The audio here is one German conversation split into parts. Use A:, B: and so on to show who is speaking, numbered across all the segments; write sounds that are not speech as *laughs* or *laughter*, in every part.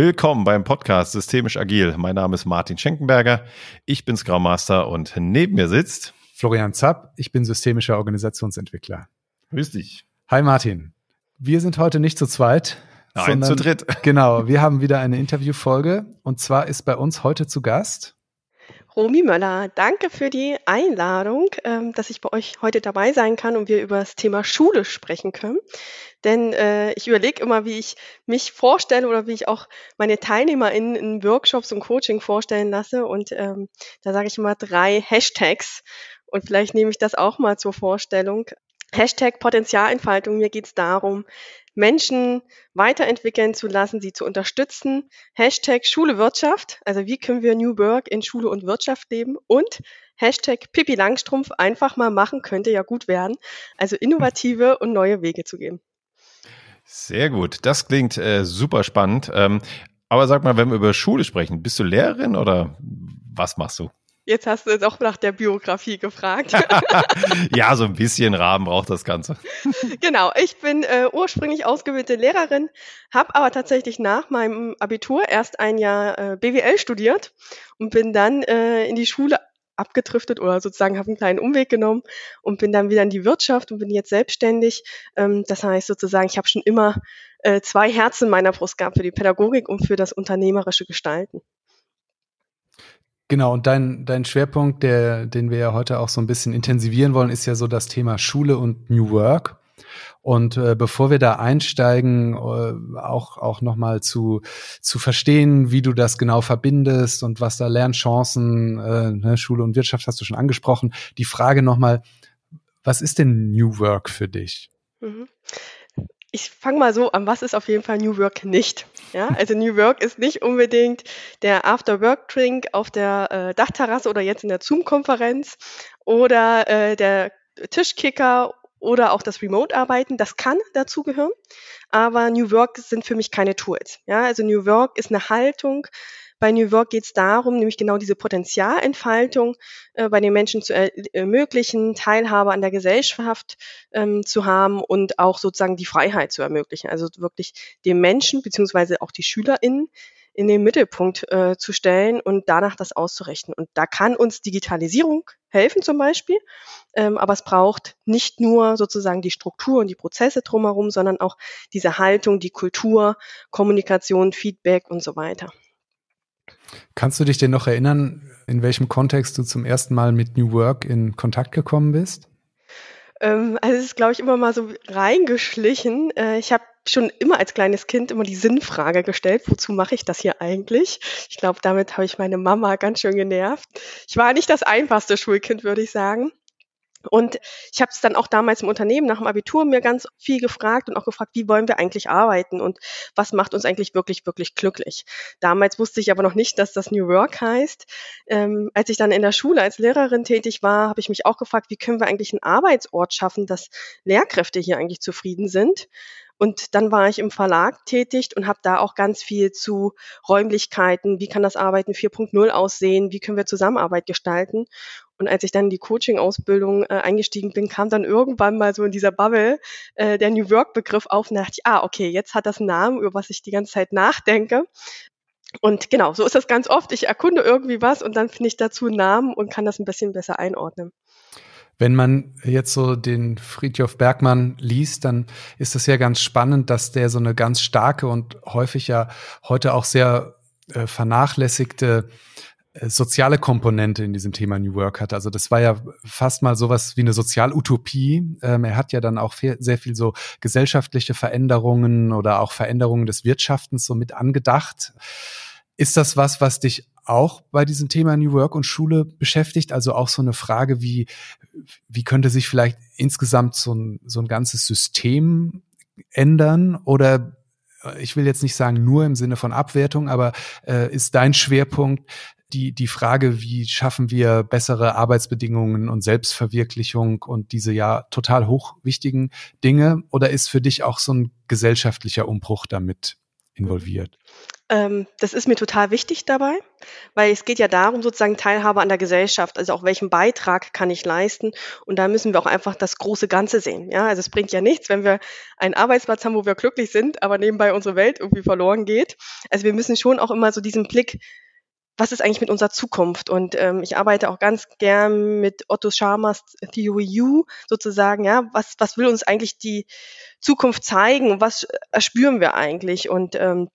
A: Willkommen beim Podcast Systemisch Agil. Mein Name ist Martin Schenkenberger. Ich bin Scrum Master und neben mir sitzt
B: Florian Zapp. Ich bin systemischer Organisationsentwickler.
A: Grüß dich.
B: Hi Martin. Wir sind heute nicht zu zweit.
A: Nein, sondern, zu dritt.
B: Genau, wir haben wieder eine Interviewfolge und zwar ist bei uns heute zu Gast
C: Romy Möller, danke für die Einladung, ähm, dass ich bei euch heute dabei sein kann und wir über das Thema Schule sprechen können. Denn äh, ich überlege immer, wie ich mich vorstelle oder wie ich auch meine Teilnehmer in, in Workshops und Coaching vorstellen lasse. Und ähm, da sage ich immer drei Hashtags. Und vielleicht nehme ich das auch mal zur Vorstellung. Hashtag Potenzialentfaltung. Mir geht es darum, Menschen weiterentwickeln zu lassen, sie zu unterstützen. Hashtag Schule Wirtschaft, also wie können wir New Work in Schule und Wirtschaft leben und Hashtag Pippi Langstrumpf einfach mal machen könnte ja gut werden. Also innovative und neue Wege zu geben.
A: Sehr gut, das klingt äh, super spannend. Ähm, aber sag mal, wenn wir über Schule sprechen, bist du Lehrerin oder was machst du?
C: Jetzt hast du jetzt auch nach der Biografie gefragt. *laughs*
A: ja, so ein bisschen Rahmen braucht das Ganze.
C: Genau, ich bin äh, ursprünglich ausgebildete Lehrerin, habe aber tatsächlich nach meinem Abitur erst ein Jahr äh, BWL studiert und bin dann äh, in die Schule abgedriftet oder sozusagen habe einen kleinen Umweg genommen und bin dann wieder in die Wirtschaft und bin jetzt selbstständig. Ähm, das heißt sozusagen, ich habe schon immer äh, zwei Herzen in meiner Brust gehabt für die Pädagogik und für das unternehmerische Gestalten.
B: Genau, und dein, dein Schwerpunkt, der, den wir ja heute auch so ein bisschen intensivieren wollen, ist ja so das Thema Schule und New Work. Und äh, bevor wir da einsteigen, äh, auch, auch nochmal zu, zu verstehen, wie du das genau verbindest und was da Lernchancen, äh, ne, Schule und Wirtschaft hast du schon angesprochen, die Frage nochmal, was ist denn New Work für dich? Mhm
C: ich fange mal so an, was ist auf jeden Fall New Work nicht? Ja, also New Work ist nicht unbedingt der After-Work-Drink auf der äh, Dachterrasse oder jetzt in der Zoom-Konferenz oder äh, der Tischkicker oder auch das Remote-Arbeiten. Das kann dazugehören, aber New Work sind für mich keine Tools. Ja, also New Work ist eine Haltung, bei New Work geht es darum, nämlich genau diese Potenzialentfaltung äh, bei den Menschen zu ermöglichen, Teilhabe an der Gesellschaft ähm, zu haben und auch sozusagen die Freiheit zu ermöglichen. Also wirklich den Menschen beziehungsweise auch die SchülerInnen in den Mittelpunkt äh, zu stellen und danach das auszurechnen. Und da kann uns Digitalisierung helfen zum Beispiel, ähm, aber es braucht nicht nur sozusagen die Struktur und die Prozesse drumherum, sondern auch diese Haltung, die Kultur, Kommunikation, Feedback und so weiter.
B: Kannst du dich denn noch erinnern, in welchem Kontext du zum ersten Mal mit New Work in Kontakt gekommen bist?
C: Ähm, also es ist, glaube ich, immer mal so reingeschlichen. Äh, ich habe schon immer als kleines Kind immer die Sinnfrage gestellt, wozu mache ich das hier eigentlich? Ich glaube, damit habe ich meine Mama ganz schön genervt. Ich war nicht das einfachste Schulkind, würde ich sagen. Und ich habe es dann auch damals im Unternehmen nach dem Abitur mir ganz viel gefragt und auch gefragt, wie wollen wir eigentlich arbeiten und was macht uns eigentlich wirklich, wirklich glücklich. Damals wusste ich aber noch nicht, dass das New Work heißt. Ähm, als ich dann in der Schule als Lehrerin tätig war, habe ich mich auch gefragt, wie können wir eigentlich einen Arbeitsort schaffen, dass Lehrkräfte hier eigentlich zufrieden sind. Und dann war ich im Verlag tätig und habe da auch ganz viel zu Räumlichkeiten, wie kann das Arbeiten 4.0 aussehen, wie können wir Zusammenarbeit gestalten. Und als ich dann in die Coaching-Ausbildung äh, eingestiegen bin, kam dann irgendwann mal so in dieser Bubble äh, der New Work-Begriff auf und dachte ich, ah, okay, jetzt hat das einen Namen, über was ich die ganze Zeit nachdenke. Und genau, so ist das ganz oft. Ich erkunde irgendwie was und dann finde ich dazu einen Namen und kann das ein bisschen besser einordnen.
B: Wenn man jetzt so den Friedhof Bergmann liest, dann ist es ja ganz spannend, dass der so eine ganz starke und häufig ja heute auch sehr äh, vernachlässigte soziale Komponente in diesem Thema New Work hat. Also das war ja fast mal sowas wie eine Sozialutopie. Ähm, er hat ja dann auch sehr viel so gesellschaftliche Veränderungen oder auch Veränderungen des Wirtschaftens so mit angedacht. Ist das was, was dich auch bei diesem Thema New Work und Schule beschäftigt. Also auch so eine Frage, wie, wie könnte sich vielleicht insgesamt so ein, so ein ganzes System ändern? Oder äh, ich will jetzt nicht sagen nur im Sinne von Abwertung, aber äh, ist dein Schwerpunkt die, die Frage, wie schaffen wir bessere Arbeitsbedingungen und Selbstverwirklichung und diese ja total hochwichtigen Dinge? Oder ist für dich auch so ein gesellschaftlicher Umbruch damit involviert?
C: Ähm, das ist mir total wichtig dabei, weil es geht ja darum, sozusagen Teilhabe an der Gesellschaft, also auch welchen Beitrag kann ich leisten. Und da müssen wir auch einfach das große Ganze sehen. Ja, also es bringt ja nichts, wenn wir einen Arbeitsplatz haben, wo wir glücklich sind, aber nebenbei unsere Welt irgendwie verloren geht. Also wir müssen schon auch immer so diesen Blick was ist eigentlich mit unserer Zukunft? Und ähm, ich arbeite auch ganz gern mit Otto Scharmers Theory U sozusagen, ja, was, was will uns eigentlich die Zukunft zeigen? Was erspüren wir eigentlich? Und ähm,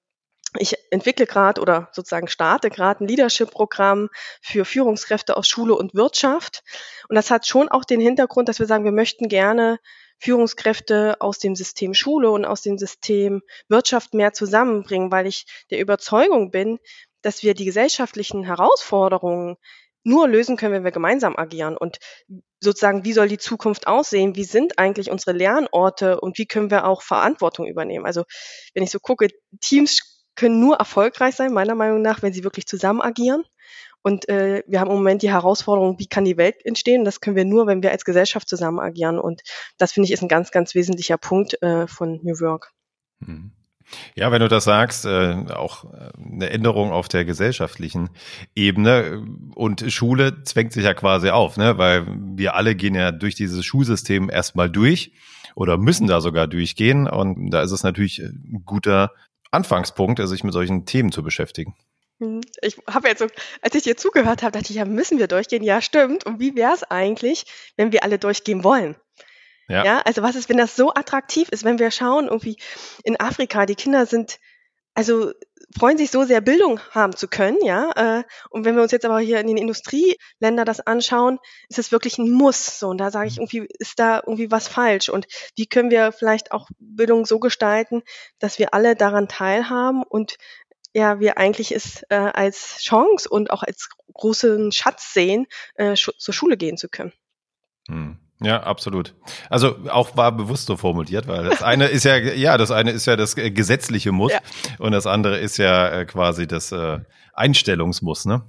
C: ich entwickle gerade oder sozusagen starte gerade ein Leadership-Programm für Führungskräfte aus Schule und Wirtschaft. Und das hat schon auch den Hintergrund, dass wir sagen, wir möchten gerne Führungskräfte aus dem System Schule und aus dem System Wirtschaft mehr zusammenbringen, weil ich der Überzeugung bin, dass wir die gesellschaftlichen Herausforderungen nur lösen können, wenn wir gemeinsam agieren. Und sozusagen, wie soll die Zukunft aussehen? Wie sind eigentlich unsere Lernorte und wie können wir auch Verantwortung übernehmen? Also wenn ich so gucke, Teams können nur erfolgreich sein, meiner Meinung nach, wenn sie wirklich zusammen agieren. Und äh, wir haben im Moment die Herausforderung, wie kann die Welt entstehen? Das können wir nur, wenn wir als Gesellschaft zusammen agieren. Und das finde ich ist ein ganz, ganz wesentlicher Punkt äh, von New Work.
A: Mhm. Ja, wenn du das sagst, äh, auch äh, eine Änderung auf der gesellschaftlichen Ebene und Schule zwängt sich ja quasi auf, ne? weil wir alle gehen ja durch dieses Schulsystem erstmal durch oder müssen da sogar durchgehen und da ist es natürlich ein guter Anfangspunkt, sich mit solchen Themen zu beschäftigen.
C: Hm, ich habe jetzt so, als ich dir zugehört habe, dachte ich, ja, müssen wir durchgehen? Ja, stimmt. Und wie wäre es eigentlich, wenn wir alle durchgehen wollen? Ja. ja, also was ist, wenn das so attraktiv ist, wenn wir schauen, irgendwie in Afrika, die Kinder sind, also freuen sich so sehr, Bildung haben zu können, ja. Äh, und wenn wir uns jetzt aber hier in den Industrieländern das anschauen, ist es wirklich ein Muss. So, und da sage ich mhm. irgendwie, ist da irgendwie was falsch? Und wie können wir vielleicht auch Bildung so gestalten, dass wir alle daran teilhaben und ja, wir eigentlich es äh, als Chance und auch als großen Schatz sehen, äh, zur Schule gehen zu können.
A: Hm. Ja, absolut. Also auch war bewusst so formuliert, weil das eine ist ja, ja, das eine ist ja das gesetzliche Muss ja. und das andere ist ja äh, quasi das äh, Einstellungsmuss, ne?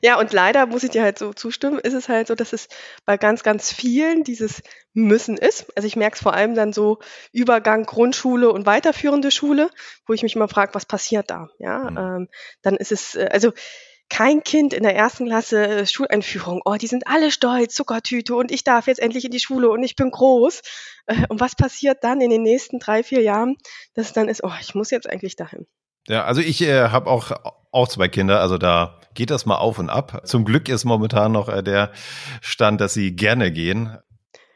C: Ja, und leider muss ich dir halt so zustimmen, ist es halt so, dass es bei ganz, ganz vielen dieses Müssen ist. Also ich merke es vor allem dann so Übergang Grundschule und weiterführende Schule, wo ich mich immer frage, was passiert da? Ja, mhm. ähm, dann ist es, äh, also kein Kind in der ersten Klasse äh, Schuleinführung, oh, die sind alle stolz, Zuckertüte und ich darf jetzt endlich in die Schule und ich bin groß. Äh, und was passiert dann in den nächsten drei, vier Jahren, dass es dann ist, oh, ich muss jetzt eigentlich dahin.
A: Ja, also ich äh, habe auch, auch zwei Kinder, also da geht das mal auf und ab. Zum Glück ist momentan noch äh, der Stand, dass sie gerne gehen.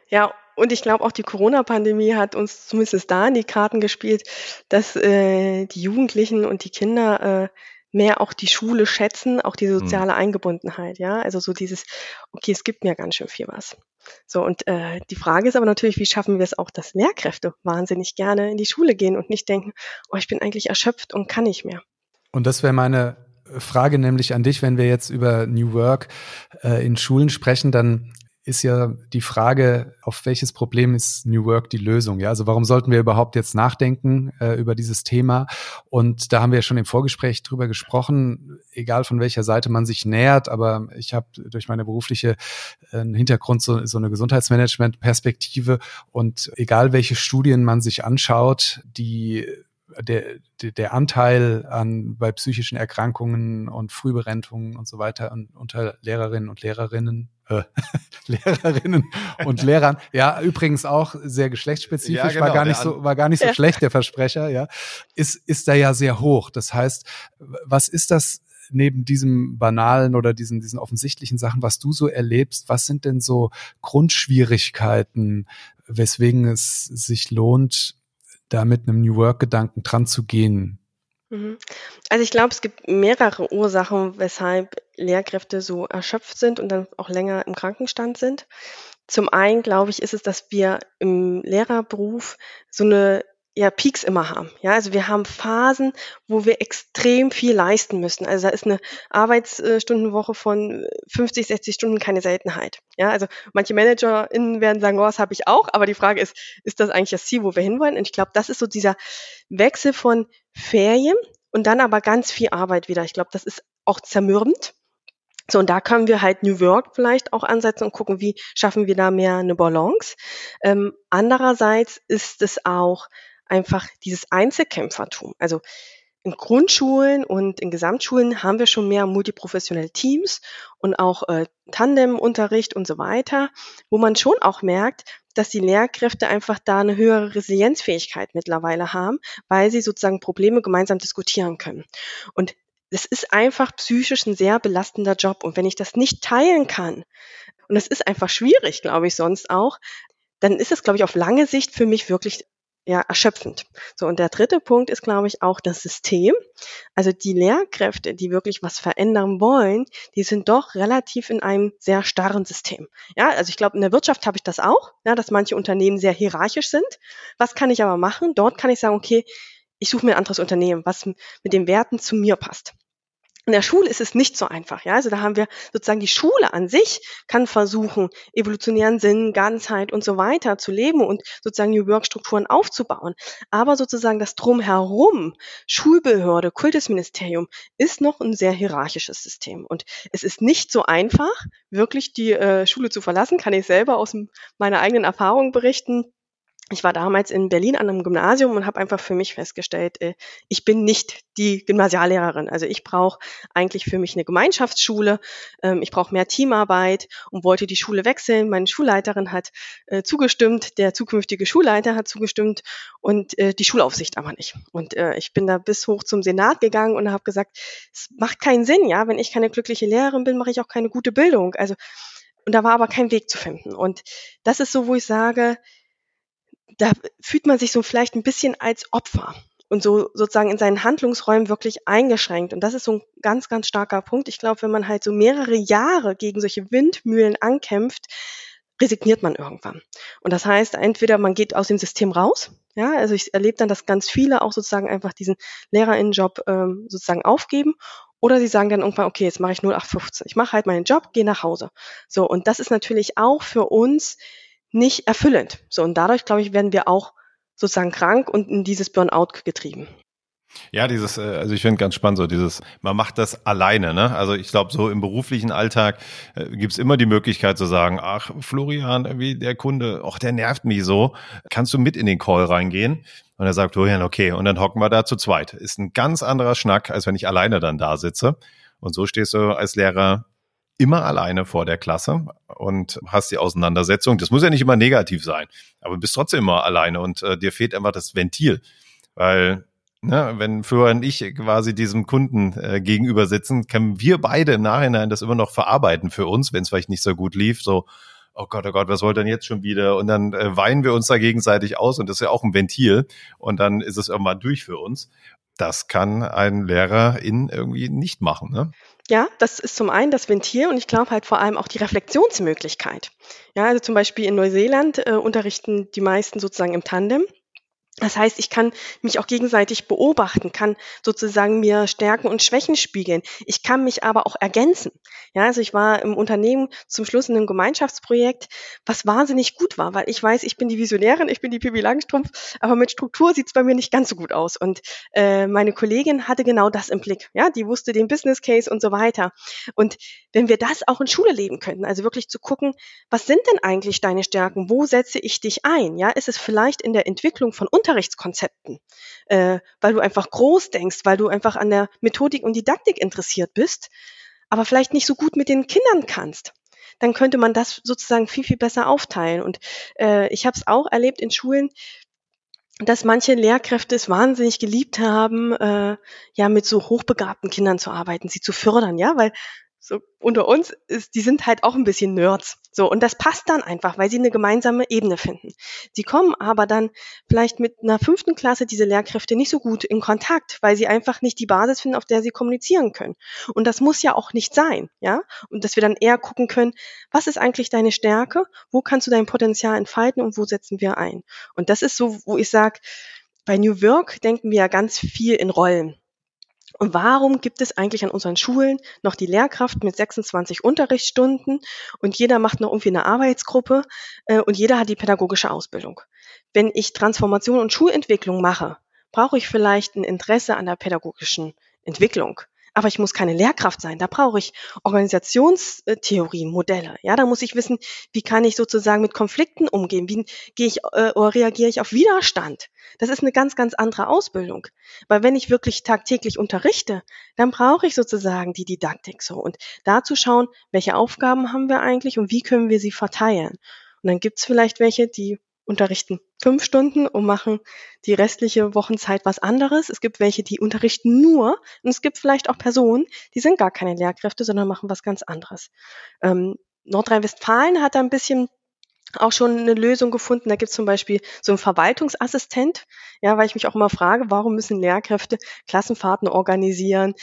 C: Ja, und ich glaube auch die Corona-Pandemie hat uns zumindest da in die Karten gespielt, dass äh, die Jugendlichen und die Kinder äh, mehr auch die Schule schätzen, auch die mhm. soziale Eingebundenheit, ja. Also so dieses, okay, es gibt mir ganz schön viel was. So, und äh, die Frage ist aber natürlich, wie schaffen wir es auch, dass Lehrkräfte wahnsinnig gerne in die Schule gehen und nicht denken, oh, ich bin eigentlich erschöpft und kann nicht mehr.
B: Und das wäre meine Frage nämlich an dich, wenn wir jetzt über New Work äh, in Schulen sprechen, dann ist ja die Frage, auf welches Problem ist New Work die Lösung? Ja, also warum sollten wir überhaupt jetzt nachdenken äh, über dieses Thema? Und da haben wir ja schon im Vorgespräch drüber gesprochen, egal von welcher Seite man sich nähert, aber ich habe durch meine berufliche äh, Hintergrund so, so eine Gesundheitsmanagement-Perspektive und egal welche Studien man sich anschaut, die der, der Anteil an bei psychischen Erkrankungen und Frühberentungen und so weiter und unter Lehrerinnen und Lehrerinnen äh, *laughs* Lehrerinnen und *laughs* Lehrern. Ja, übrigens auch sehr geschlechtsspezifisch, ja, genau, war gar nicht so, war gar nicht so ja. schlecht, der Versprecher, ja. Ist, ist da ja sehr hoch. Das heißt, was ist das neben diesem banalen oder diesen, diesen offensichtlichen Sachen, was du so erlebst? Was sind denn so Grundschwierigkeiten, weswegen es sich lohnt, da mit einem New Work-Gedanken dran zu gehen?
C: Mhm. Also ich glaube, es gibt mehrere Ursachen, weshalb Lehrkräfte so erschöpft sind und dann auch länger im Krankenstand sind. Zum einen, glaube ich, ist es, dass wir im Lehrerberuf so eine ja, Peaks immer haben. Ja, also wir haben Phasen, wo wir extrem viel leisten müssen. Also da ist eine Arbeitsstundenwoche von 50, 60 Stunden keine Seltenheit. Ja, also manche ManagerInnen werden sagen, oh, das habe ich auch, aber die Frage ist, ist das eigentlich das Ziel, wo wir hinwollen? Und ich glaube, das ist so dieser Wechsel von Ferien und dann aber ganz viel Arbeit wieder. Ich glaube, das ist auch zermürbend. So, und da können wir halt New Work vielleicht auch ansetzen und gucken, wie schaffen wir da mehr eine Balance. Ähm, andererseits ist es auch einfach dieses Einzelkämpfertum. Also in Grundschulen und in Gesamtschulen haben wir schon mehr multiprofessionelle Teams und auch äh, Tandemunterricht und so weiter, wo man schon auch merkt, dass die Lehrkräfte einfach da eine höhere Resilienzfähigkeit mittlerweile haben, weil sie sozusagen Probleme gemeinsam diskutieren können. Und es ist einfach psychisch ein sehr belastender Job. Und wenn ich das nicht teilen kann, und es ist einfach schwierig, glaube ich, sonst auch, dann ist es, glaube ich, auf lange Sicht für mich wirklich ja, erschöpfend. So, und der dritte Punkt ist, glaube ich, auch das System. Also die Lehrkräfte, die wirklich was verändern wollen, die sind doch relativ in einem sehr starren System. Ja, also ich glaube, in der Wirtschaft habe ich das auch, ja, dass manche Unternehmen sehr hierarchisch sind. Was kann ich aber machen? Dort kann ich sagen, okay, ich suche mir ein anderes Unternehmen, was mit den Werten zu mir passt. In der Schule ist es nicht so einfach, ja. Also da haben wir sozusagen die Schule an sich kann versuchen, evolutionären Sinn, Ganzheit und so weiter zu leben und sozusagen New Work Strukturen aufzubauen. Aber sozusagen das Drumherum, Schulbehörde, Kultusministerium, ist noch ein sehr hierarchisches System. Und es ist nicht so einfach, wirklich die äh, Schule zu verlassen, kann ich selber aus meiner eigenen Erfahrung berichten ich war damals in Berlin an einem Gymnasium und habe einfach für mich festgestellt, äh, ich bin nicht die Gymnasiallehrerin. Also ich brauche eigentlich für mich eine Gemeinschaftsschule, ähm, ich brauche mehr Teamarbeit und wollte die Schule wechseln. Meine Schulleiterin hat äh, zugestimmt, der zukünftige Schulleiter hat zugestimmt und äh, die Schulaufsicht aber nicht. Und ich bin da bis hoch zum Senat gegangen und habe gesagt, es macht keinen Sinn, ja, wenn ich keine glückliche Lehrerin bin, mache ich auch keine gute Bildung. Also und da war aber kein Weg zu finden. Und das ist so, wo ich sage, da fühlt man sich so vielleicht ein bisschen als Opfer und so sozusagen in seinen Handlungsräumen wirklich eingeschränkt. Und das ist so ein ganz, ganz starker Punkt. Ich glaube, wenn man halt so mehrere Jahre gegen solche Windmühlen ankämpft, resigniert man irgendwann. Und das heißt, entweder man geht aus dem System raus, ja, also ich erlebe dann, dass ganz viele auch sozusagen einfach diesen Lehrerinnenjob ähm, sozusagen aufgeben oder sie sagen dann irgendwann, okay, jetzt mache ich 0815. Ich mache halt meinen Job, gehe nach Hause. So, und das ist natürlich auch für uns nicht erfüllend. So, und dadurch, glaube ich, werden wir auch sozusagen krank und in dieses Burnout getrieben.
A: Ja, dieses, äh, also ich finde ganz spannend so dieses, man macht das alleine, ne? Also ich glaube, so im beruflichen Alltag äh, gibt's immer die Möglichkeit zu sagen, ach, Florian, wie der Kunde, ach, der nervt mich so. Kannst du mit in den Call reingehen? Und er sagt, Florian, okay, und dann hocken wir da zu zweit. Ist ein ganz anderer Schnack, als wenn ich alleine dann da sitze. Und so stehst du als Lehrer immer alleine vor der Klasse und hast die Auseinandersetzung. Das muss ja nicht immer negativ sein, aber bist trotzdem immer alleine und äh, dir fehlt einfach das Ventil. Weil, ne, wenn Florian und ich quasi diesem Kunden äh, gegenüber sitzen, können wir beide im Nachhinein das immer noch verarbeiten für uns, wenn es vielleicht nicht so gut lief. So, oh Gott, oh Gott, was wollt denn jetzt schon wieder? Und dann äh, weinen wir uns da gegenseitig aus und das ist ja auch ein Ventil. Und dann ist es irgendwann durch für uns. Das kann ein Lehrer in irgendwie nicht machen. Ne?
C: Ja, das ist zum einen das Ventil und ich glaube halt vor allem auch die Reflexionsmöglichkeit. Ja, also zum Beispiel in Neuseeland äh, unterrichten die meisten sozusagen im Tandem. Das heißt, ich kann mich auch gegenseitig beobachten, kann sozusagen mir Stärken und Schwächen spiegeln. Ich kann mich aber auch ergänzen. Ja, also ich war im Unternehmen zum Schluss in einem Gemeinschaftsprojekt, was wahnsinnig gut war, weil ich weiß, ich bin die Visionärin, ich bin die Pippi Langstrumpf, aber mit Struktur sieht es bei mir nicht ganz so gut aus. Und äh, meine Kollegin hatte genau das im Blick. Ja, die wusste den Business Case und so weiter. Und wenn wir das auch in Schule leben könnten, also wirklich zu gucken, was sind denn eigentlich deine Stärken? Wo setze ich dich ein? Ja, ist es vielleicht in der Entwicklung von Unterrichtskonzepten, äh, weil du einfach groß denkst, weil du einfach an der Methodik und Didaktik interessiert bist, aber vielleicht nicht so gut mit den Kindern kannst dann könnte man das sozusagen viel, viel besser aufteilen. Und äh, ich habe es auch erlebt in Schulen, dass manche Lehrkräfte es wahnsinnig geliebt haben, äh, ja, mit so hochbegabten Kindern zu arbeiten, sie zu fördern, ja, weil so unter uns ist, die sind halt auch ein bisschen Nerds. So, und das passt dann einfach, weil sie eine gemeinsame Ebene finden. Sie kommen aber dann vielleicht mit einer fünften Klasse diese Lehrkräfte nicht so gut in Kontakt, weil sie einfach nicht die Basis finden, auf der sie kommunizieren können. Und das muss ja auch nicht sein, ja? Und dass wir dann eher gucken können, was ist eigentlich deine Stärke? Wo kannst du dein Potenzial entfalten und wo setzen wir ein? Und das ist so, wo ich sage, bei New Work denken wir ja ganz viel in Rollen. Und warum gibt es eigentlich an unseren Schulen noch die Lehrkraft mit 26 Unterrichtsstunden und jeder macht noch irgendwie eine Arbeitsgruppe äh, und jeder hat die pädagogische Ausbildung? Wenn ich Transformation und Schulentwicklung mache, brauche ich vielleicht ein Interesse an der pädagogischen Entwicklung. Aber ich muss keine Lehrkraft sein. Da brauche ich Organisationstheorien, Modelle. Ja, da muss ich wissen, wie kann ich sozusagen mit Konflikten umgehen? Wie gehe ich äh, oder reagiere ich auf Widerstand? Das ist eine ganz, ganz andere Ausbildung. Weil wenn ich wirklich tagtäglich unterrichte, dann brauche ich sozusagen die Didaktik so und dazu schauen, welche Aufgaben haben wir eigentlich und wie können wir sie verteilen. Und dann gibt's vielleicht welche, die unterrichten fünf Stunden und machen die restliche Wochenzeit was anderes. Es gibt welche, die unterrichten nur und es gibt vielleicht auch Personen, die sind gar keine Lehrkräfte, sondern machen was ganz anderes. Ähm, Nordrhein-Westfalen hat da ein bisschen auch schon eine Lösung gefunden. Da gibt es zum Beispiel so einen Verwaltungsassistent, ja, weil ich mich auch immer frage, warum müssen Lehrkräfte Klassenfahrten organisieren,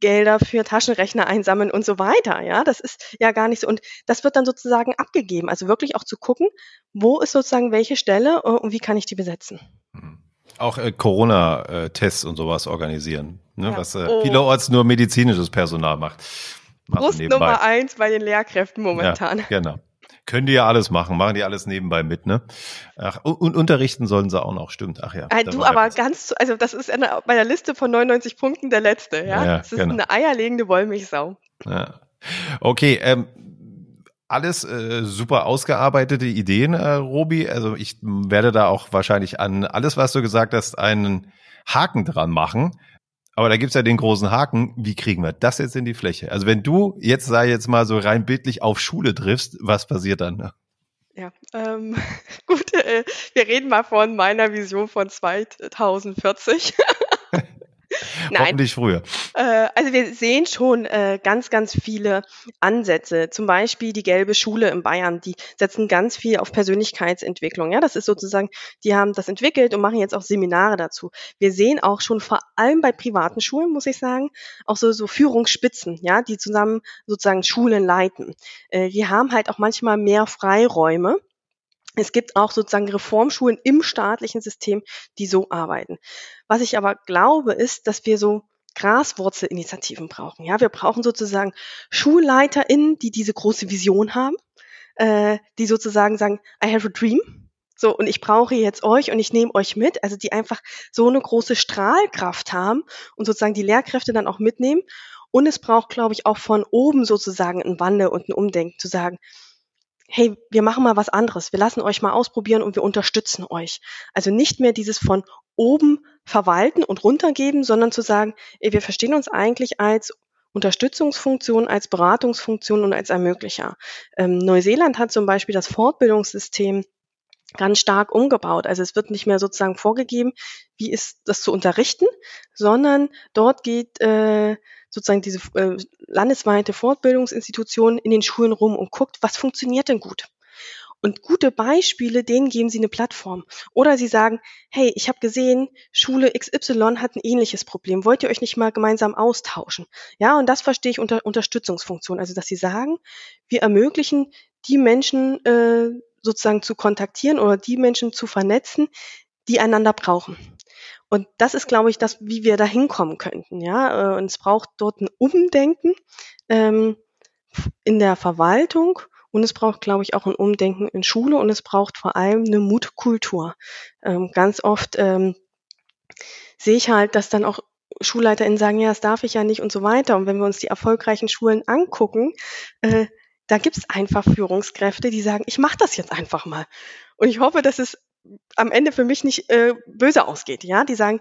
C: Gelder für Taschenrechner einsammeln und so weiter. Ja, das ist ja gar nicht so. Und das wird dann sozusagen abgegeben. Also wirklich auch zu gucken, wo ist sozusagen welche Stelle äh, und wie kann ich die besetzen.
A: Mhm. Auch äh, Corona-Tests und sowas organisieren, ne? ja. was äh, oh. vielerorts nur medizinisches Personal macht.
C: Brust Nummer eins bei den Lehrkräften momentan.
A: Ja, genau. Können die ja alles machen, machen die alles nebenbei mit, ne? Ach, und unterrichten sollen sie auch noch, stimmt. Ach ja.
C: Äh, du aber ganz, also das ist eine, bei der Liste von 99 Punkten der letzte, ja? ja das ist genau. eine eierlegende Wollmilchsau.
A: Ja. Okay, ähm, alles äh, super ausgearbeitete Ideen, äh, Robi. Also ich werde da auch wahrscheinlich an alles, was du gesagt hast, einen Haken dran machen. Aber da gibt's ja den großen Haken, wie kriegen wir das jetzt in die Fläche? Also wenn du jetzt, sei jetzt mal so rein bildlich auf Schule triffst, was passiert dann?
C: Ja, ähm, *laughs* gut, äh, wir reden mal von meiner Vision von 2040. *laughs*
A: Nein. Hoffentlich früher.
C: Äh, also wir sehen schon äh, ganz, ganz viele Ansätze. Zum Beispiel die Gelbe Schule in Bayern, die setzen ganz viel auf Persönlichkeitsentwicklung. Ja, das ist sozusagen, die haben das entwickelt und machen jetzt auch Seminare dazu. Wir sehen auch schon vor allem bei privaten Schulen, muss ich sagen, auch so, so Führungsspitzen, ja, die zusammen sozusagen Schulen leiten. Äh, wir haben halt auch manchmal mehr Freiräume es gibt auch sozusagen Reformschulen im staatlichen System, die so arbeiten. Was ich aber glaube, ist, dass wir so Graswurzelinitiativen brauchen. Ja, wir brauchen sozusagen SchulleiterInnen, die diese große Vision haben, äh, die sozusagen sagen, I have a dream. So, und ich brauche jetzt euch und ich nehme euch mit, also die einfach so eine große Strahlkraft haben und sozusagen die Lehrkräfte dann auch mitnehmen. Und es braucht, glaube ich, auch von oben sozusagen ein Wandel und ein Umdenken zu sagen, hey, wir machen mal was anderes, wir lassen euch mal ausprobieren und wir unterstützen euch. Also nicht mehr dieses von oben verwalten und runtergeben, sondern zu sagen, ey, wir verstehen uns eigentlich als Unterstützungsfunktion, als Beratungsfunktion und als Ermöglicher. Ähm, Neuseeland hat zum Beispiel das Fortbildungssystem ganz stark umgebaut. Also es wird nicht mehr sozusagen vorgegeben, wie ist das zu unterrichten, sondern dort geht äh, sozusagen diese äh, landesweite Fortbildungsinstitution in den Schulen rum und guckt, was funktioniert denn gut. Und gute Beispiele, denen geben sie eine Plattform. Oder sie sagen, hey, ich habe gesehen, Schule XY hat ein ähnliches Problem. Wollt ihr euch nicht mal gemeinsam austauschen? Ja, und das verstehe ich unter Unterstützungsfunktion. Also, dass sie sagen, wir ermöglichen die Menschen äh, sozusagen zu kontaktieren oder die Menschen zu vernetzen, die einander brauchen. Und das ist, glaube ich, das, wie wir da hinkommen könnten. Ja, äh, und es braucht dort ein Umdenken ähm, in der Verwaltung und es braucht, glaube ich, auch ein Umdenken in Schule und es braucht vor allem eine Mutkultur. Ähm, ganz oft ähm, sehe ich halt, dass dann auch SchulleiterInnen sagen, ja, das darf ich ja nicht und so weiter. Und wenn wir uns die erfolgreichen Schulen angucken, äh, da gibt es einfach Führungskräfte, die sagen, ich mache das jetzt einfach mal. Und ich hoffe, dass es am Ende für mich nicht äh, böse ausgeht. Ja, die sagen,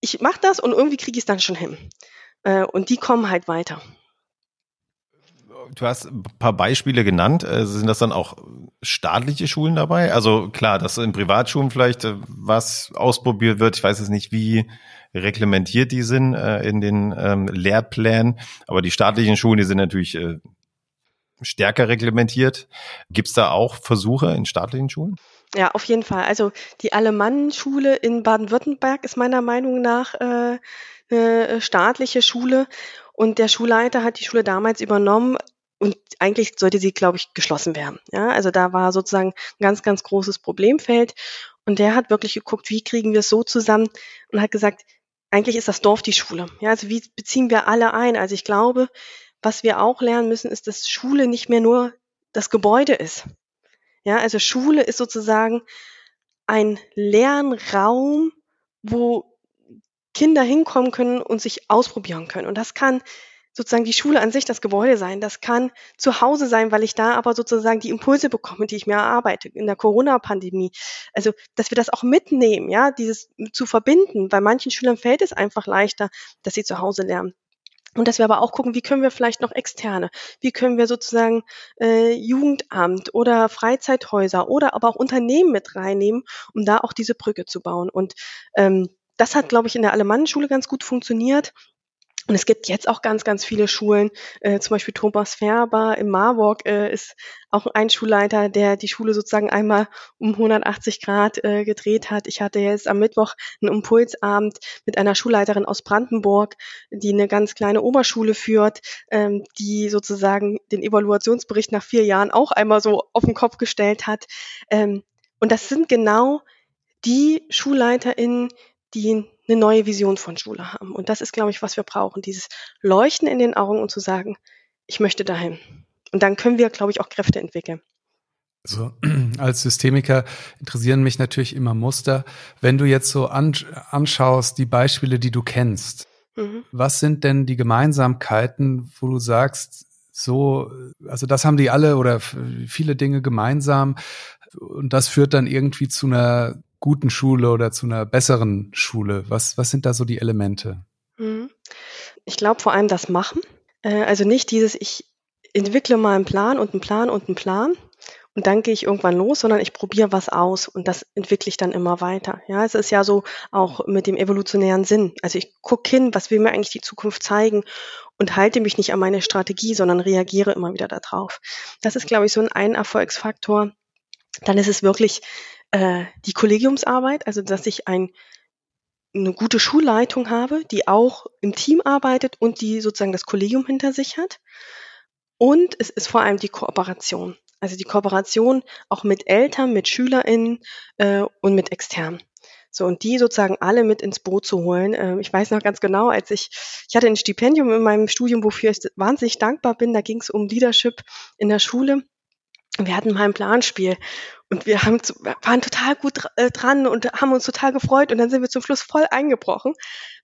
C: ich mache das und irgendwie kriege ich es dann schon hin. Äh, und die kommen halt weiter.
A: Du hast ein paar Beispiele genannt. Äh, sind das dann auch staatliche Schulen dabei? Also klar, dass in Privatschulen vielleicht äh, was ausprobiert wird. Ich weiß es nicht, wie reglementiert die sind äh, in den ähm, Lehrplänen. Aber die staatlichen Schulen, die sind natürlich stärker reglementiert. Gibt es da auch Versuche in staatlichen Schulen?
C: Ja, auf jeden Fall. Also die Alemannenschule in Baden-Württemberg ist meiner Meinung nach äh, eine staatliche Schule und der Schulleiter hat die Schule damals übernommen und eigentlich sollte sie, glaube ich, geschlossen werden. Ja, also da war sozusagen ein ganz, ganz großes Problemfeld und der hat wirklich geguckt, wie kriegen wir es so zusammen und hat gesagt, eigentlich ist das Dorf die Schule. Ja, also wie beziehen wir alle ein? Also ich glaube, was wir auch lernen müssen, ist, dass Schule nicht mehr nur das Gebäude ist. Ja, also Schule ist sozusagen ein Lernraum, wo Kinder hinkommen können und sich ausprobieren können. Und das kann sozusagen die Schule an sich, das Gebäude sein. Das kann zu Hause sein, weil ich da aber sozusagen die Impulse bekomme, die ich mir erarbeite in der Corona-Pandemie. Also, dass wir das auch mitnehmen, ja, dieses zu verbinden. Bei manchen Schülern fällt es einfach leichter, dass sie zu Hause lernen. Und dass wir aber auch gucken, wie können wir vielleicht noch externe, wie können wir sozusagen äh, Jugendamt oder Freizeithäuser oder aber auch Unternehmen mit reinnehmen, um da auch diese Brücke zu bauen. Und ähm, das hat, glaube ich, in der Alemannenschule ganz gut funktioniert. Und es gibt jetzt auch ganz, ganz viele Schulen, äh, zum Beispiel Thomas Färber im Marburg äh, ist auch ein Schulleiter, der die Schule sozusagen einmal um 180 Grad äh, gedreht hat. Ich hatte jetzt am Mittwoch einen Impulsabend mit einer Schulleiterin aus Brandenburg, die eine ganz kleine Oberschule führt, ähm, die sozusagen den Evaluationsbericht nach vier Jahren auch einmal so auf den Kopf gestellt hat. Ähm, und das sind genau die SchulleiterInnen, die eine neue Vision von Schule haben. Und das ist, glaube ich, was wir brauchen. Dieses Leuchten in den Augen und zu sagen, ich möchte dahin. Und dann können wir, glaube ich, auch Kräfte entwickeln.
B: So, *clears throat* als Systemiker interessieren mich natürlich immer Muster. Wenn du jetzt so anschaust, die Beispiele, die du kennst, mhm. was sind denn die Gemeinsamkeiten, wo du sagst, so, also das haben die alle oder viele Dinge gemeinsam und das führt dann irgendwie zu einer guten Schule oder zu einer besseren Schule? Was, was sind da so die Elemente? Mhm.
C: Ich glaube vor allem das Machen. Äh, also nicht dieses, ich entwickle mal einen Plan und einen Plan und einen Plan und dann gehe ich irgendwann los, sondern ich probiere was aus und das entwickle ich dann immer weiter. Ja, es ist ja so auch mit dem evolutionären Sinn. Also ich gucke hin, was will mir eigentlich die Zukunft zeigen und halte mich nicht an meine Strategie, sondern reagiere immer wieder darauf. Das ist, glaube ich, so ein, ein Erfolgsfaktor. Dann ist es wirklich äh, die Kollegiumsarbeit, also dass ich ein, eine gute Schulleitung habe, die auch im Team arbeitet und die sozusagen das Kollegium hinter sich hat. Und es ist vor allem die Kooperation. Also die Kooperation auch mit Eltern, mit SchülerInnen äh, und mit externen. So, und die sozusagen alle mit ins Boot zu holen. Äh, ich weiß noch ganz genau, als ich, ich hatte ein Stipendium in meinem Studium, wofür ich wahnsinnig dankbar bin. Da ging es um Leadership in der Schule. Wir hatten mal ein Planspiel und wir haben, waren total gut äh, dran und haben uns total gefreut. Und dann sind wir zum Schluss voll eingebrochen,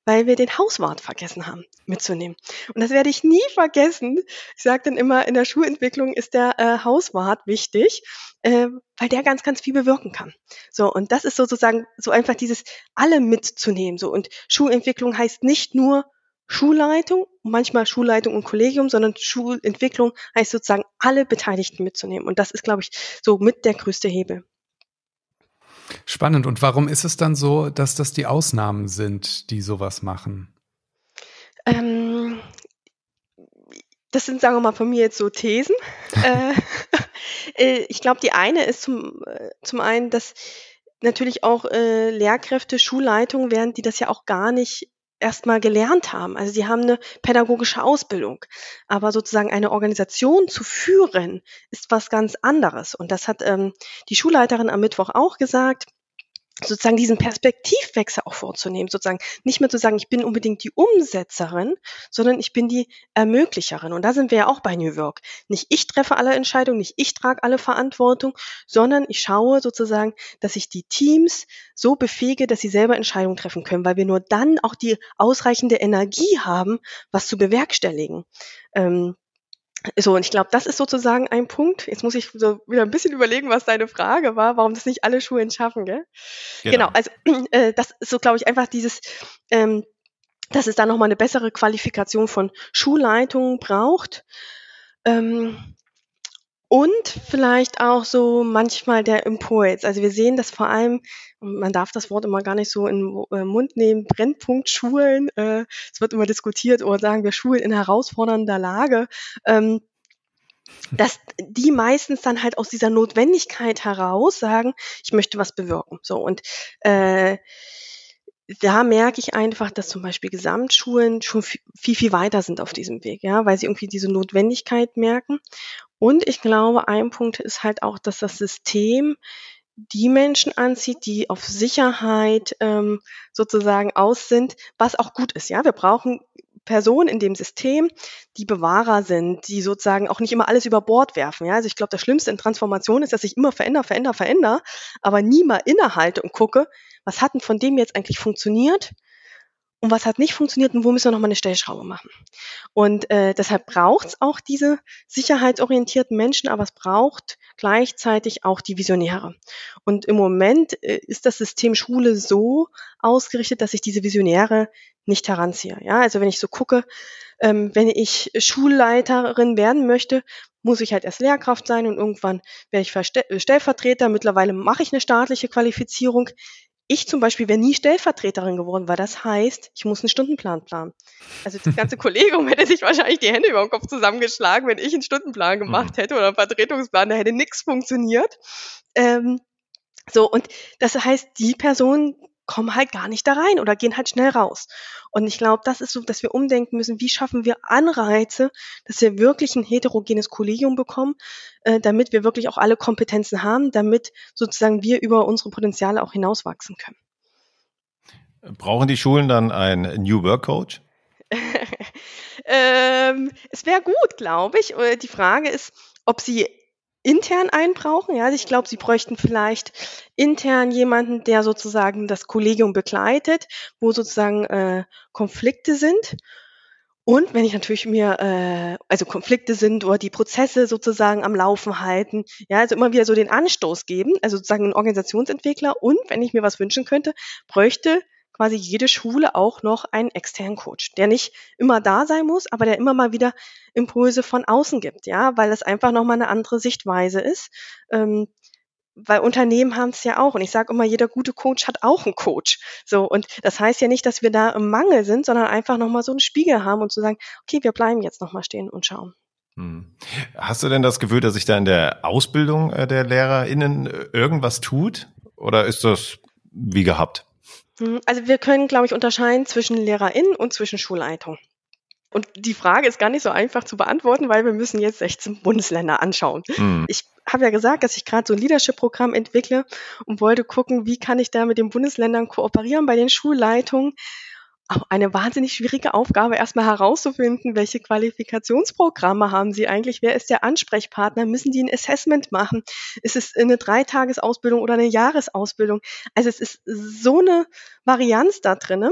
C: weil wir den Hauswart vergessen haben mitzunehmen. Und das werde ich nie vergessen. Ich sage dann immer, in der Schulentwicklung ist der äh, Hauswart wichtig, äh, weil der ganz, ganz viel bewirken kann. So, und das ist sozusagen so einfach dieses alle mitzunehmen. So, und Schulentwicklung heißt nicht nur Schulleitung, manchmal Schulleitung und Kollegium, sondern Schulentwicklung heißt sozusagen alle Beteiligten mitzunehmen. Und das ist, glaube ich, so mit der größte Hebel.
B: Spannend. Und warum ist es dann so, dass das die Ausnahmen sind, die sowas machen? Ähm,
C: das sind, sagen wir mal, von mir jetzt so Thesen. *laughs* Äh, äh, ich glaube, die eine ist zum, äh, zum einen, dass natürlich auch äh, Lehrkräfte, Schulleitungen werden, die das ja auch gar nicht erstmal gelernt haben. Also sie haben eine pädagogische Ausbildung. Aber sozusagen eine Organisation zu führen, ist was ganz anderes. Und das hat ähm, die Schulleiterin am Mittwoch auch gesagt sozusagen diesen Perspektivwechsel auch vorzunehmen, sozusagen nicht mehr zu sagen, ich bin unbedingt die Umsetzerin, sondern ich bin die Ermöglicherin. Und da sind wir ja auch bei New Work. Nicht ich treffe alle Entscheidungen, nicht ich trage alle Verantwortung, sondern ich schaue sozusagen, dass ich die Teams so befähige, dass sie selber Entscheidungen treffen können, weil wir nur dann auch die ausreichende Energie haben, was zu bewerkstelligen. Ähm, so, und ich glaube, das ist sozusagen ein Punkt. Jetzt muss ich so wieder ein bisschen überlegen, was deine Frage war, warum das nicht alle Schulen schaffen, gell? Genau, genau also *clears throat* äh, das ist so, glaube ich, einfach dieses, ähm, dass es da nochmal eine bessere Qualifikation von Schulleitungen braucht. Ähm, und vielleicht auch so manchmal der Impuls. Also wir sehen das vor allem, man darf das Wort immer gar nicht so in den äh, Mund nehmen, Brennpunkt Schulen. Äh, es wird immer diskutiert oder sagen wir Schulen in herausfordernder Lage. Ähm, dass die meistens dann halt aus dieser Notwendigkeit heraus sagen, ich möchte was bewirken. So und äh, da merke ich einfach, dass zum Beispiel Gesamtschulen schon viel, viel weiter sind auf diesem Weg, ja, weil sie irgendwie diese Notwendigkeit merken. Und ich glaube, ein Punkt ist halt auch, dass das System die Menschen anzieht, die auf Sicherheit ähm, sozusagen aus sind, was auch gut ist. Ja, wir brauchen Personen in dem System, die Bewahrer sind, die sozusagen auch nicht immer alles über Bord werfen. Ja, also ich glaube, das Schlimmste in Transformation ist, dass ich immer verändere, verändere, verändere, aber nie mal innehalte und gucke, was hat denn von dem jetzt eigentlich funktioniert und was hat nicht funktioniert und wo müssen wir nochmal eine Stellschraube machen. Und äh, deshalb braucht es auch diese sicherheitsorientierten Menschen, aber es braucht gleichzeitig auch die Visionäre. Und im Moment äh, ist das System Schule so ausgerichtet, dass ich diese Visionäre nicht heranziehe. Ja, also wenn ich so gucke, ähm, wenn ich Schulleiterin werden möchte, muss ich halt erst Lehrkraft sein und irgendwann werde ich äh, Stellvertreter. Mittlerweile mache ich eine staatliche Qualifizierung. Ich zum Beispiel wäre nie Stellvertreterin geworden, weil das heißt, ich muss einen Stundenplan planen. Also das ganze *laughs* Kollegium hätte sich wahrscheinlich die Hände über den Kopf zusammengeschlagen, wenn ich einen Stundenplan gemacht mhm. hätte oder einen Vertretungsplan, da hätte nichts funktioniert. Ähm, so, und das heißt, die Person kommen halt gar nicht da rein oder gehen halt schnell raus. Und ich glaube, das ist so, dass wir umdenken müssen, wie schaffen wir Anreize, dass wir wirklich ein heterogenes Kollegium bekommen, äh, damit wir wirklich auch alle Kompetenzen haben, damit sozusagen wir über unsere Potenziale auch hinauswachsen können.
A: Brauchen die Schulen dann einen New Work Coach? *laughs*
C: ähm, es wäre gut, glaube ich. Äh, die Frage ist, ob sie intern einbrauchen. Ja, also ich glaube, sie bräuchten vielleicht intern jemanden, der sozusagen das Kollegium begleitet, wo sozusagen äh, Konflikte sind. Und wenn ich natürlich mir, äh, also Konflikte sind oder die Prozesse sozusagen am Laufen halten, ja, also immer wieder so den Anstoß geben, also sozusagen einen Organisationsentwickler. Und wenn ich mir was wünschen könnte, bräuchte quasi jede Schule auch noch einen externen Coach, der nicht immer da sein muss, aber der immer mal wieder Impulse von außen gibt, ja, weil es einfach nochmal eine andere Sichtweise ist. Ähm, weil Unternehmen haben es ja auch. Und ich sage immer, jeder gute Coach hat auch einen Coach. So, und das heißt ja nicht, dass wir da im Mangel sind, sondern einfach nochmal so einen Spiegel haben und zu sagen, okay, wir bleiben jetzt nochmal stehen und schauen. Hm.
A: Hast du denn das Gefühl, dass sich da in der Ausbildung äh, der LehrerInnen irgendwas tut? Oder ist das wie gehabt?
C: Hm, also wir können, glaube ich, unterscheiden zwischen LehrerInnen und zwischen Schulleitung. Und die Frage ist gar nicht so einfach zu beantworten, weil wir müssen jetzt 16 Bundesländer anschauen. Mhm. Ich habe ja gesagt, dass ich gerade so ein Leadership-Programm entwickle und wollte gucken, wie kann ich da mit den Bundesländern kooperieren bei den Schulleitungen auch eine wahnsinnig schwierige Aufgabe, erstmal herauszufinden, welche Qualifikationsprogramme haben Sie eigentlich? Wer ist der Ansprechpartner? Müssen die ein Assessment machen? Ist es eine Dreitagesausbildung oder eine Jahresausbildung? Also es ist so eine Varianz da drinne.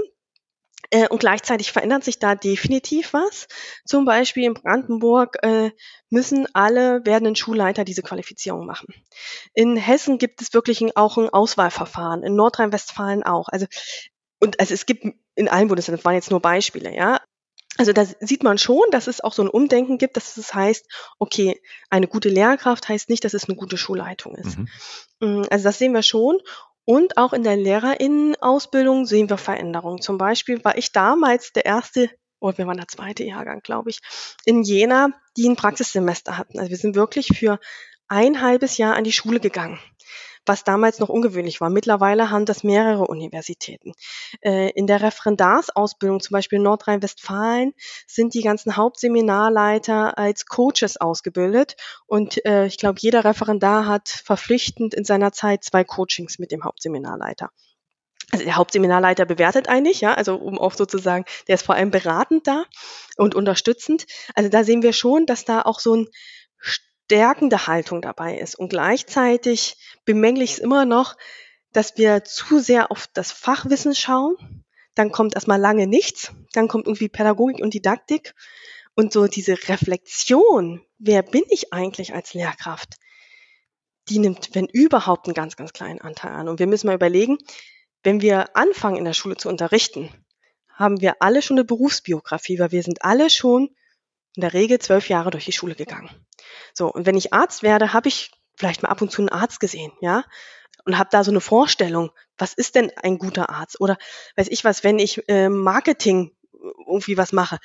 C: Äh, und gleichzeitig verändert sich da definitiv was. Zum Beispiel in Brandenburg äh, müssen alle werdenden Schulleiter diese Qualifizierung machen. In Hessen gibt es wirklich auch ein Auswahlverfahren, in Nordrhein-Westfalen auch. Also und also es gibt in allen Bundesländern, das waren jetzt nur Beispiele, ja. Also da sieht man schon, dass es auch so ein Umdenken gibt, dass es heißt, okay, eine gute Lehrkraft heißt nicht, dass es eine gute Schulleitung ist. Mhm. Mm, also das sehen wir schon. Und auch in der Lehrerinnenausbildung sehen wir Veränderungen. Zum Beispiel war ich damals der erste, oder wir waren der zweite Jahrgang, glaube ich, in Jena, die ein Praxissemester hatten. Also wir sind wirklich für ein halbes Jahr an die Schule gegangen was damals noch ungewöhnlich war. Mittlerweile haben das mehrere Universitäten. Äh, in der Referendarsausbildung, zum Beispiel in Nordrhein-Westfalen, sind die ganzen Hauptseminarleiter als Coaches ausgebildet. Und äh, ich glaube, jeder Referendar hat verpflichtend in seiner Zeit zwei Coachings mit dem Hauptseminarleiter also der Hauptseminarleiter bewertet eigentlich, ja, also um auch sozusagen, der ist vor allem beratend da und unterstützend. Also da sehen wir schon, dass da auch so ein stärkende Haltung dabei ist. Und gleichzeitig bemängle ich es immer noch, dass wir zu sehr auf das Fachwissen schauen. Dann kommt erstmal lange nichts. Dann kommt irgendwie Pädagogik und Didaktik. Und so diese Reflexion, wer bin ich eigentlich als Lehrkraft, die nimmt, wenn überhaupt, einen ganz, ganz kleinen Anteil an. Und wir müssen mal überlegen, wenn wir anfangen in der Schule zu unterrichten, haben wir alle schon eine Berufsbiografie, weil wir sind alle schon in der Regel zwölf Jahre durch die Schule gegangen. So, und wenn ich Arzt werde, habe ich vielleicht mal ab und zu einen Arzt gesehen, ja, und habe da so eine Vorstellung, was ist denn ein guter Arzt? Oder weiß ich was, wenn ich äh, Marketing irgendwie was mache,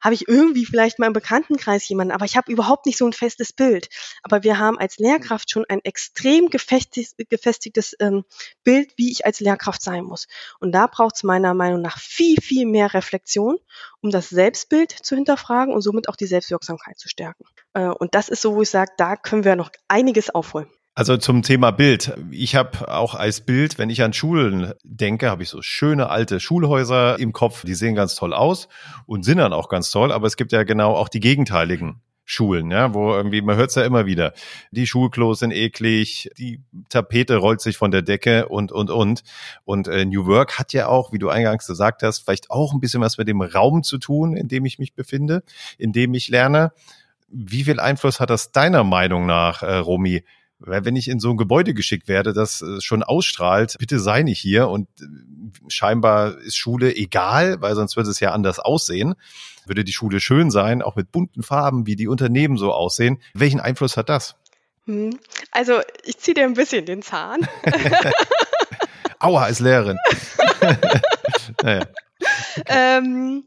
C: habe ich irgendwie vielleicht mal im Bekanntenkreis jemanden, aber ich habe überhaupt nicht so ein festes Bild. Aber wir haben als Lehrkraft schon ein extrem gefestigtes, gefestigtes ähm, Bild, wie ich als Lehrkraft sein muss. Und da braucht es meiner Meinung nach viel, viel mehr Reflexion, um das Selbstbild zu hinterfragen und somit auch die Selbstwirksamkeit zu stärken. Äh, und das ist so, wo ich sage, da können wir noch einiges aufholen.
A: Also zum Thema Bild. Ich habe auch als Bild, wenn ich an Schulen denke, habe ich so schöne alte Schulhäuser im Kopf. Die sehen ganz toll aus und sind dann auch ganz toll. Aber es gibt ja genau auch die gegenteiligen Schulen, ja, wo irgendwie, man hört es ja immer wieder, die Schulklos sind eklig, die Tapete rollt sich von der Decke und, und, und. Und äh, New Work hat ja auch, wie du eingangs gesagt hast, vielleicht auch ein bisschen was mit dem Raum zu tun, in dem ich mich befinde, in dem ich lerne. Wie viel Einfluss hat das deiner Meinung nach, äh, Romy, wenn ich in so ein Gebäude geschickt werde, das äh, schon ausstrahlt, bitte sei nicht hier und äh, scheinbar ist Schule egal, weil sonst würde es ja anders aussehen. Würde die Schule schön sein, auch mit bunten Farben, wie die Unternehmen so aussehen. Welchen Einfluss hat das?
C: Hm. Also ich ziehe dir ein bisschen den Zahn. *laughs*
A: Aua, als Lehrerin. *laughs* naja.
C: ähm,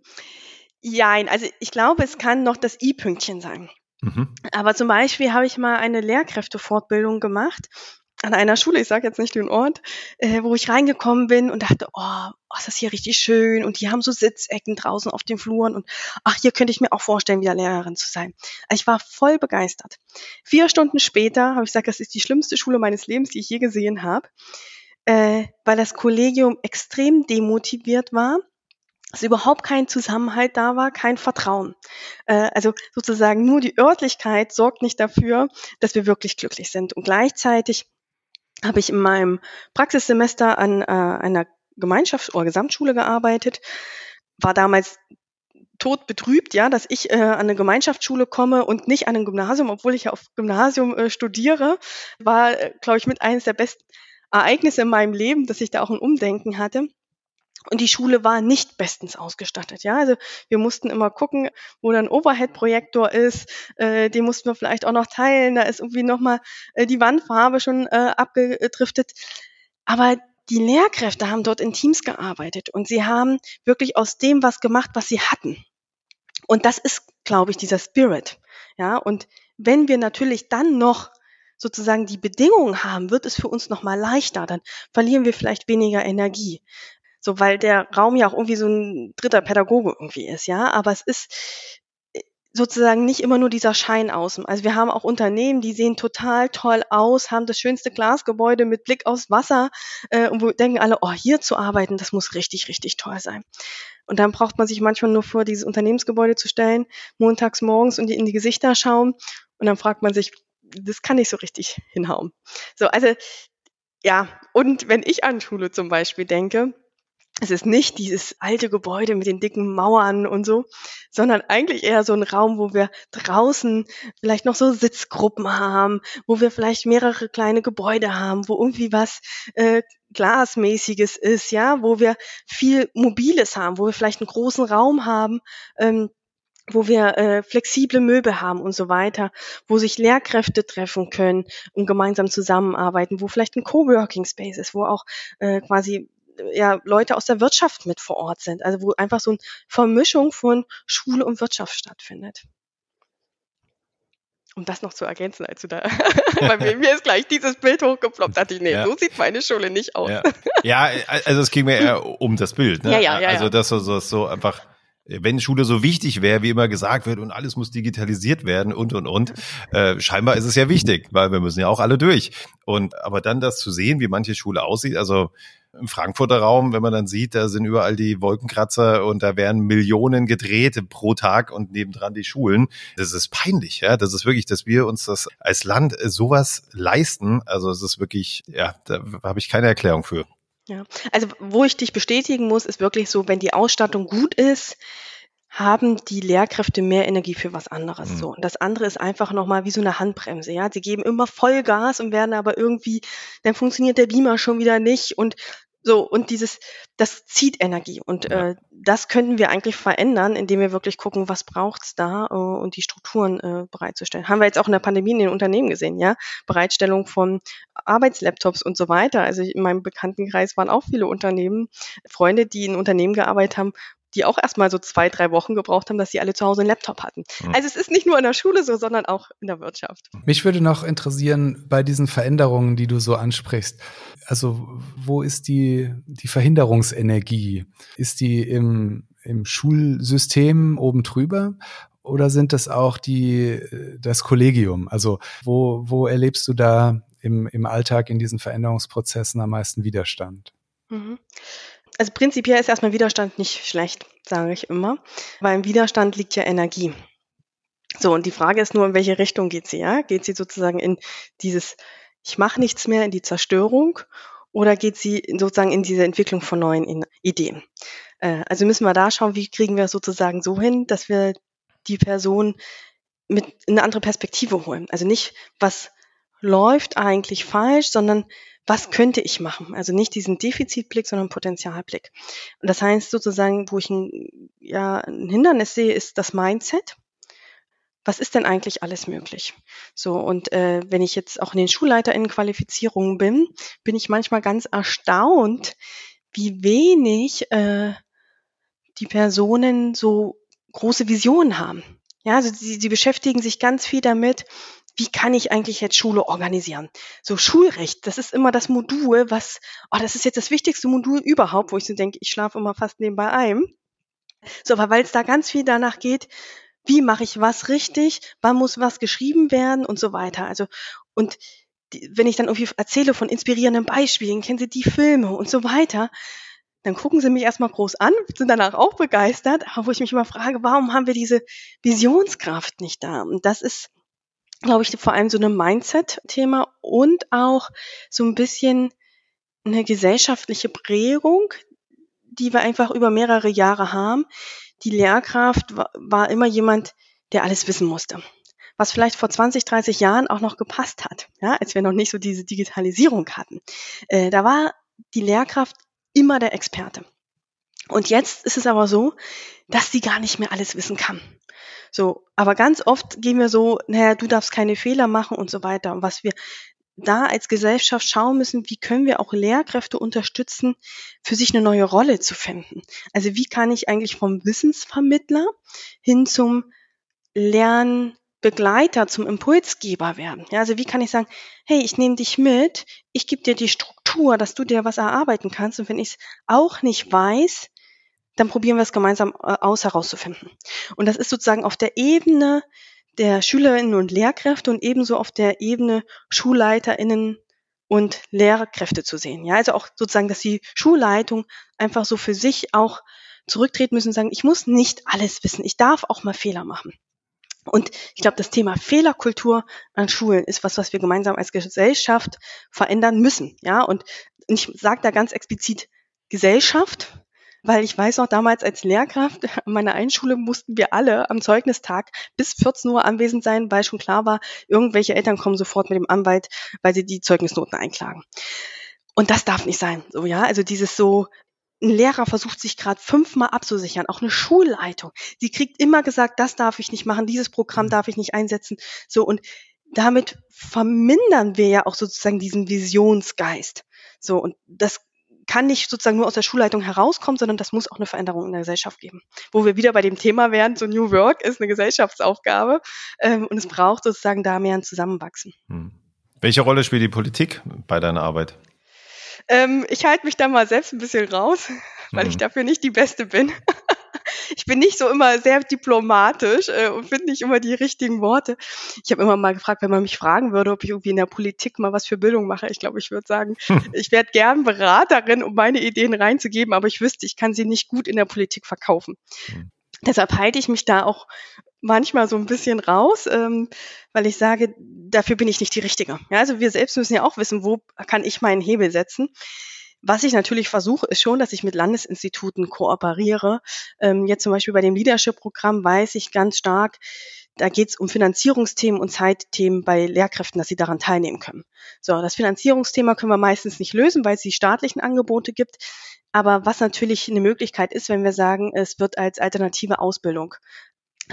C: Jein, also ich glaube, es kann noch das I-Pünktchen sein. Mhm. Aber zum Beispiel habe ich mal eine Lehrkräftefortbildung gemacht an einer Schule, ich sage jetzt nicht den Ort, äh, wo ich reingekommen bin und dachte, oh, oh, ist das hier richtig schön und die haben so Sitzecken draußen auf den Fluren und ach, hier könnte ich mir auch vorstellen, wieder Lehrerin zu sein. Also ich war voll begeistert. Vier Stunden später habe ich gesagt, das ist die schlimmste Schule meines Lebens, die ich je gesehen habe, äh, weil das Kollegium extrem demotiviert war dass überhaupt kein Zusammenhalt da war, kein Vertrauen. Äh, also sozusagen nur die Örtlichkeit sorgt nicht dafür, dass wir wirklich glücklich sind. Und gleichzeitig habe ich in meinem Praxissemester an äh, einer Gemeinschafts- oder Gesamtschule gearbeitet, war damals tot betrübt, ja, dass ich äh, an eine Gemeinschaftsschule komme und nicht an ein Gymnasium, obwohl ich ja auf Gymnasium äh, studiere, war, äh, glaube ich, mit eines der besten Ereignisse in meinem Leben, dass ich da auch ein Umdenken hatte. Und die Schule war nicht bestens ausgestattet. Ja, also wir mussten immer gucken, wo dann Overhead-Projektor ist. Äh, den mussten wir vielleicht auch noch teilen. Da ist irgendwie nochmal äh, die Wandfarbe schon äh, abgedriftet. Aber die Lehrkräfte haben dort in Teams gearbeitet und sie haben wirklich aus dem was gemacht, was sie hatten. Und das ist, glaube ich, dieser Spirit. Ja, und wenn wir natürlich dann noch sozusagen die Bedingungen haben, wird es für uns nochmal leichter. Dann verlieren wir vielleicht weniger Energie. So, weil der Raum ja auch irgendwie so ein dritter Pädagoge irgendwie ist, ja. Aber es ist äh, sozusagen nicht immer nur dieser Schein außen. Also wir haben auch Unternehmen, die sehen total toll aus, haben das schönste Glasgebäude mit Blick aufs Wasser äh, und wo denken alle, oh, hier zu arbeiten, das muss richtig, richtig toll sein. Und dann braucht man sich manchmal nur vor dieses Unternehmensgebäude zu stellen, montags morgens und in die Gesichter schauen und dann fragt man sich, das kann nicht so richtig hinhauen. So, also ja, und wenn ich an Schule zum Beispiel denke, es ist nicht dieses alte Gebäude mit den dicken Mauern und so, sondern eigentlich eher so ein Raum, wo wir draußen vielleicht noch so Sitzgruppen haben, wo wir vielleicht mehrere kleine Gebäude haben, wo irgendwie was äh, Glasmäßiges ist, ja, wo wir viel Mobiles haben, wo wir vielleicht einen großen Raum haben, ähm, wo wir äh, flexible Möbel haben und so weiter, wo sich Lehrkräfte treffen können und gemeinsam zusammenarbeiten, wo vielleicht ein Coworking Space ist, wo auch äh, quasi ja, Leute aus der Wirtschaft mit vor Ort sind. Also wo einfach so eine Vermischung von Schule und Wirtschaft stattfindet. Um das noch zu ergänzen, als du da, *laughs* bei mir, mir ist gleich dieses Bild hochgeploppt, dachte ich, nee, ja. so sieht meine Schule nicht aus.
A: Ja, ja also es ging mir eher um das Bild. Ne?
C: Ja, ja, ja.
A: Also das so, so, so einfach wenn Schule so wichtig wäre, wie immer gesagt wird, und alles muss digitalisiert werden und und und, äh, scheinbar ist es ja wichtig, weil wir müssen ja auch alle durch. Und aber dann das zu sehen, wie manche Schule aussieht, also im Frankfurter Raum, wenn man dann sieht, da sind überall die Wolkenkratzer und da werden Millionen gedreht pro Tag und nebendran die Schulen. Das ist peinlich, ja. Das ist wirklich, dass wir uns das als Land sowas leisten. Also es ist wirklich, ja, da habe ich keine Erklärung für.
C: Ja, also wo ich dich bestätigen muss, ist wirklich so, wenn die Ausstattung gut ist, haben die Lehrkräfte mehr Energie für was anderes. Mhm. So. Und das andere ist einfach nochmal wie so eine Handbremse. Ja, sie geben immer Vollgas und werden aber irgendwie, dann funktioniert der Beamer schon wieder nicht und so, und dieses, das zieht Energie. Und ja. äh, das könnten wir eigentlich verändern, indem wir wirklich gucken, was braucht's da äh, und die Strukturen äh, bereitzustellen. Haben wir jetzt auch in der Pandemie in den Unternehmen gesehen, ja? Bereitstellung von Arbeitslaptops und so weiter. Also in meinem Bekanntenkreis waren auch viele Unternehmen, Freunde, die in Unternehmen gearbeitet haben, die auch erstmal so zwei, drei Wochen gebraucht haben, dass sie alle zu Hause einen Laptop hatten. Mhm. Also es ist nicht nur in der Schule so, sondern auch in der Wirtschaft.
B: Mich würde noch interessieren, bei diesen Veränderungen, die du so ansprichst, also wo ist die, die Verhinderungsenergie? Ist die im, im Schulsystem oben drüber oder sind das auch die, das Kollegium? Also wo, wo erlebst du da im, im Alltag in diesen Veränderungsprozessen am meisten Widerstand? Mhm
C: also prinzipiell ist erstmal Widerstand nicht schlecht, sage ich immer, weil im Widerstand liegt ja Energie. So, und die Frage ist nur, in welche Richtung geht sie, ja? Geht sie sozusagen in dieses, ich mache nichts mehr, in die Zerstörung, oder geht sie sozusagen in diese Entwicklung von neuen Ideen? Äh, also müssen wir da schauen, wie kriegen wir es sozusagen so hin, dass wir die Person mit in eine andere Perspektive holen. Also nicht, was läuft eigentlich falsch, sondern was könnte ich machen? Also nicht diesen Defizitblick, sondern Potenzialblick. Und das heißt sozusagen, wo ich ein, ja, ein Hindernis sehe, ist das Mindset. Was ist denn eigentlich alles möglich? So, und äh, wenn ich jetzt auch in den SchulleiterInnen-Qualifizierungen bin, bin ich manchmal ganz erstaunt, wie wenig äh, die Personen so große Visionen haben. Ja, also sie, sie beschäftigen sich ganz viel damit, wie kann ich eigentlich jetzt Schule organisieren? So Schulrecht, das ist immer das Modul, was, oh, das ist jetzt das wichtigste Modul überhaupt, wo ich so denke, ich schlafe immer fast nebenbei ein. So, aber weil es da ganz viel danach geht, wie mache ich was richtig, wann muss was geschrieben werden und so weiter. Also, und die, wenn ich dann irgendwie erzähle von inspirierenden Beispielen, kennen Sie die Filme und so weiter, dann gucken sie mich erstmal groß an, sind danach auch begeistert, aber wo ich mich immer frage, warum haben wir diese Visionskraft nicht da? Und das ist, glaube ich, vor allem so ein Mindset-Thema und auch so ein bisschen eine gesellschaftliche Prägung, die wir einfach über mehrere Jahre haben. Die Lehrkraft war immer jemand, der alles wissen musste. Was vielleicht vor 20, 30 Jahren auch noch gepasst hat, ja, als wir noch nicht so diese Digitalisierung hatten. Äh, da war die Lehrkraft immer der Experte. Und jetzt ist es aber so, dass sie gar nicht mehr alles wissen kann. So, aber ganz oft gehen wir so, naja, du darfst keine Fehler machen und so weiter. Und was wir da als Gesellschaft schauen müssen, wie können wir auch Lehrkräfte unterstützen, für sich eine neue Rolle zu finden. Also wie kann ich eigentlich vom Wissensvermittler hin zum Lernen Begleiter, zum Impulsgeber werden. Ja, also wie kann ich sagen, hey, ich nehme dich mit, ich gebe dir die Struktur, dass du dir was erarbeiten kannst und wenn ich es auch nicht weiß, dann probieren wir es gemeinsam äh, aus herauszufinden. Und das ist sozusagen auf der Ebene der Schülerinnen und Lehrkräfte und ebenso auf der Ebene Schulleiterinnen und Lehrkräfte zu sehen. Ja, also auch sozusagen, dass die Schulleitung einfach so für sich auch zurücktreten müssen und sagen, ich muss nicht alles wissen, ich darf auch mal Fehler machen. Und ich glaube, das Thema Fehlerkultur an Schulen ist was, was wir gemeinsam als Gesellschaft verändern müssen. Ja, und ich sage da ganz explizit Gesellschaft, weil ich weiß noch damals als Lehrkraft *laughs* an meiner Einschule mussten wir alle am Zeugnistag bis 14 Uhr anwesend sein, weil schon klar war, irgendwelche Eltern kommen sofort mit dem Anwalt, weil sie die Zeugnisnoten einklagen. Und das darf nicht sein. So, ja, also dieses so, ein Lehrer versucht sich gerade fünfmal abzusichern, auch eine Schulleitung. Sie kriegt immer gesagt, das darf ich nicht machen, dieses Programm mhm. darf ich nicht einsetzen. So und damit vermindern wir ja auch sozusagen diesen Visionsgeist. So und das kann nicht sozusagen nur aus der Schulleitung herauskommen, sondern das muss auch eine Veränderung in der Gesellschaft geben. Wo wir wieder bei dem Thema wären, so New Work ist eine Gesellschaftsaufgabe ähm, und es braucht sozusagen da mehr ein Zusammenwachsen. Hm.
A: Welche Rolle spielt die Politik bei deiner Arbeit?
C: Ähm, ich halte mich da mal selbst ein bisschen raus, weil mhm. ich dafür nicht die Beste bin. Ich bin nicht so immer sehr diplomatisch äh, und finde nicht immer die richtigen Worte. Ich habe immer mal gefragt, wenn man mich fragen würde, ob ich irgendwie in der Politik mal was für Bildung mache. Ich glaube, ich würde sagen, hm. ich werde gern Beraterin, um meine Ideen reinzugeben, aber ich wüsste, ich kann sie nicht gut in der Politik verkaufen. Hm. Deshalb halte ich mich da auch manchmal so ein bisschen raus, ähm, weil ich sage, dafür bin ich nicht die Richtige. Ja, also wir selbst müssen ja auch wissen, wo kann ich meinen Hebel setzen. Was ich natürlich versuche, ist schon, dass ich mit Landesinstituten kooperiere. Ähm, jetzt zum Beispiel bei dem Leadership-Programm weiß ich ganz stark, da geht es um Finanzierungsthemen und Zeitthemen bei Lehrkräften, dass sie daran teilnehmen können. So, das Finanzierungsthema können wir meistens nicht lösen, weil es die staatlichen Angebote gibt. Aber was natürlich eine Möglichkeit ist, wenn wir sagen, es wird als alternative Ausbildung